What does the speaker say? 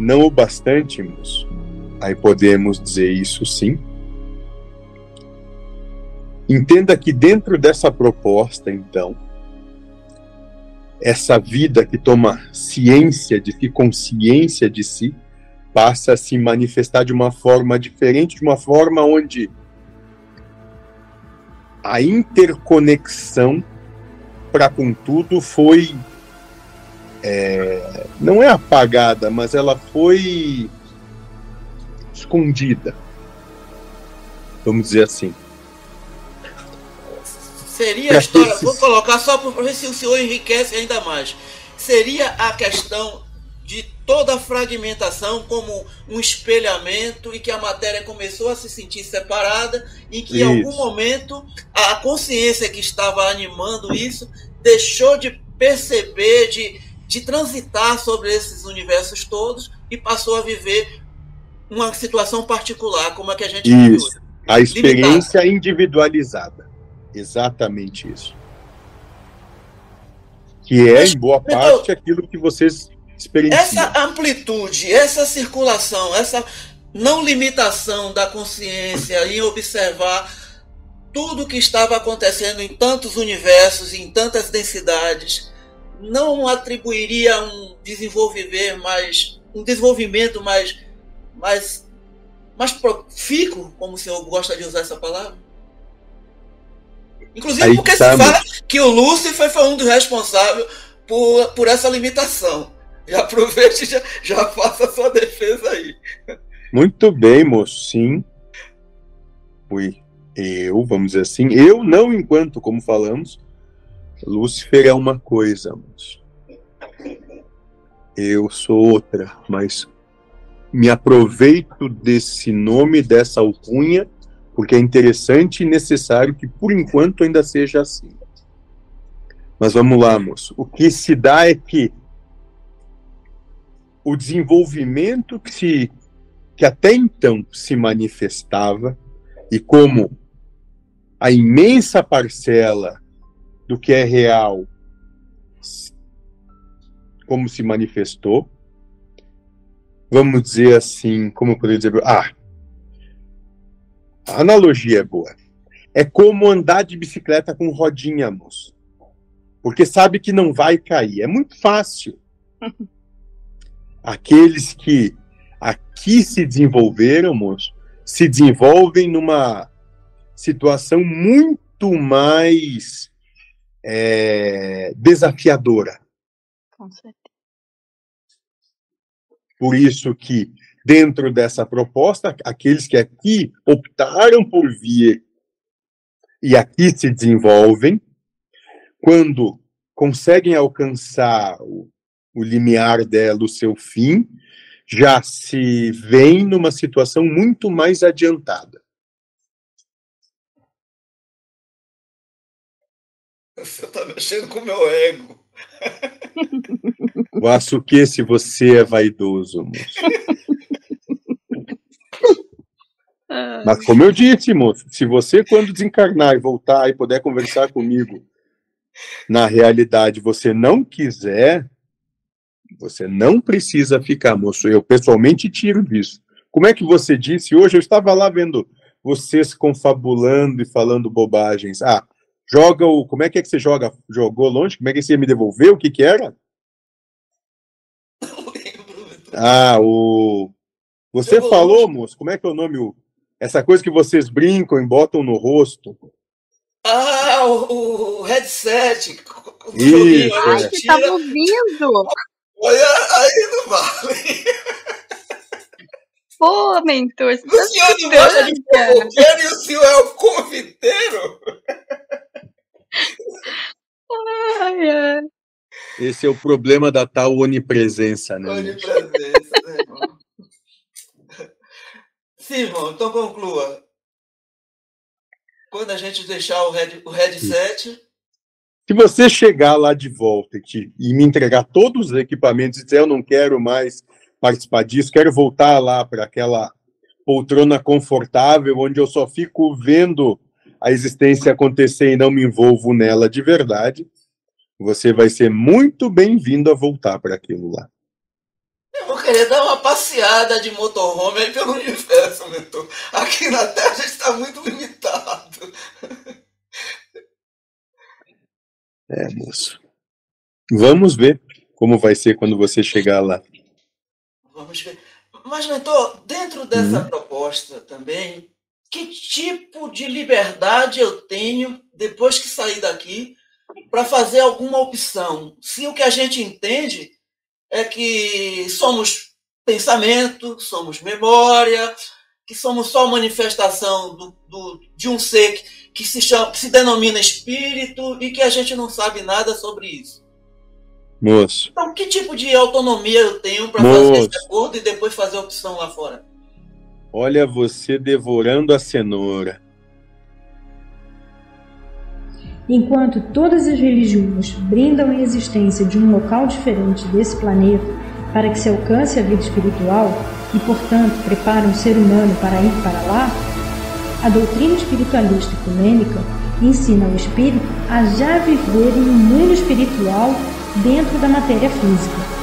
não o bastante, moço, aí podemos dizer isso sim. Entenda que dentro dessa proposta, então, essa vida que toma ciência de si, consciência de si, passa a se manifestar de uma forma diferente, de uma forma onde a interconexão para com tudo foi é, não é apagada, mas ela foi escondida, vamos dizer assim. Seria a história, vou colocar só para ver se o senhor enriquece ainda mais. Seria a questão de toda a fragmentação como um espelhamento e que a matéria começou a se sentir separada e que isso. em algum momento a consciência que estava animando isso deixou de perceber, de, de transitar sobre esses universos todos e passou a viver uma situação particular como a que a gente isso. A experiência limitada. individualizada. Exatamente isso. Que é, em boa então, parte, aquilo que vocês experienciam. Essa amplitude, essa circulação, essa não limitação da consciência em observar tudo que estava acontecendo em tantos universos, em tantas densidades, não atribuiria um desenvolver mais, um desenvolvimento mais, mais, mais profícuo, como o senhor gosta de usar essa palavra? Inclusive Aí porque estamos. se fala que o Lúcifer foi um dos responsáveis por, por essa limitação. Já aproveite e já, já faça a sua defesa aí. Muito bem, moço, sim. Fui eu, vamos dizer assim, eu não enquanto, como falamos, Lúcifer é uma coisa, moço. Eu sou outra, mas me aproveito desse nome, dessa alcunha, porque é interessante e necessário que, por enquanto, ainda seja assim. Mas vamos lá, moço. O que se dá é que o desenvolvimento que, se, que até então se manifestava, e como a imensa parcela do que é real, como se manifestou, vamos dizer assim, como eu poderia dizer, ah, a analogia é boa. É como andar de bicicleta com rodinha, moço. Porque sabe que não vai cair. É muito fácil. Aqueles que aqui se desenvolveram, moço, se desenvolvem numa situação muito mais é, desafiadora. Com certeza. Por isso que dentro dessa proposta, aqueles que aqui optaram por vir e aqui se desenvolvem, quando conseguem alcançar o, o limiar dela, o seu fim, já se vem numa situação muito mais adiantada. Você está mexendo com o meu ego. Eu acho que se você é vaidoso, moço. Mas como eu disse, moço, se você quando desencarnar e voltar e puder conversar comigo, na realidade você não quiser, você não precisa ficar, moço. Eu pessoalmente tiro disso. Como é que você disse hoje? Eu estava lá vendo vocês confabulando e falando bobagens. Ah, joga o. Como é que é que você joga? Jogou longe? Como é que você ia me devolver? O que que era? Ah, o. Você falou, moço, como é que é o nome? O... Essa coisa que vocês brincam e botam no rosto. Ah, o, o headset. Isso. Ai, que tava ouvindo. Olha, aí não vale. Pô, mentor. Você o tá senhor não gosta de fofoqueiro e o senhor é o confiteiro? Ai, ai. Esse é o problema da tal onipresença, né? Onipresença, né, irmão? Sim, irmão, então conclua. Quando a gente deixar o, head, o headset. Se você chegar lá de volta e, e me entregar todos os equipamentos e dizer eu não quero mais participar disso, quero voltar lá para aquela poltrona confortável onde eu só fico vendo a existência acontecer e não me envolvo nela de verdade, você vai ser muito bem-vindo a voltar para aquilo lá. vou querer dar uma passeada de motorhome aí pelo universo, mentor. Aqui na Terra a gente está muito limitado. É, moço. Vamos ver como vai ser quando você chegar lá. Vamos ver. Mas, mentor, dentro dessa uhum. proposta também, que tipo de liberdade eu tenho depois que sair daqui para fazer alguma opção? Se o que a gente entende é que somos pensamento, somos memória, que somos só manifestação do, do, de um ser que, que, se chama, que se denomina espírito e que a gente não sabe nada sobre isso. Moço. Então, que tipo de autonomia eu tenho para fazer esse acordo e depois fazer a opção lá fora? Olha você devorando a cenoura. Enquanto todas as religiões brindam a existência de um local diferente desse planeta para que se alcance a vida espiritual e, portanto, preparam o ser humano para ir para lá, a doutrina espiritualista ecumênica ensina o espírito a já viver em um mundo espiritual dentro da matéria física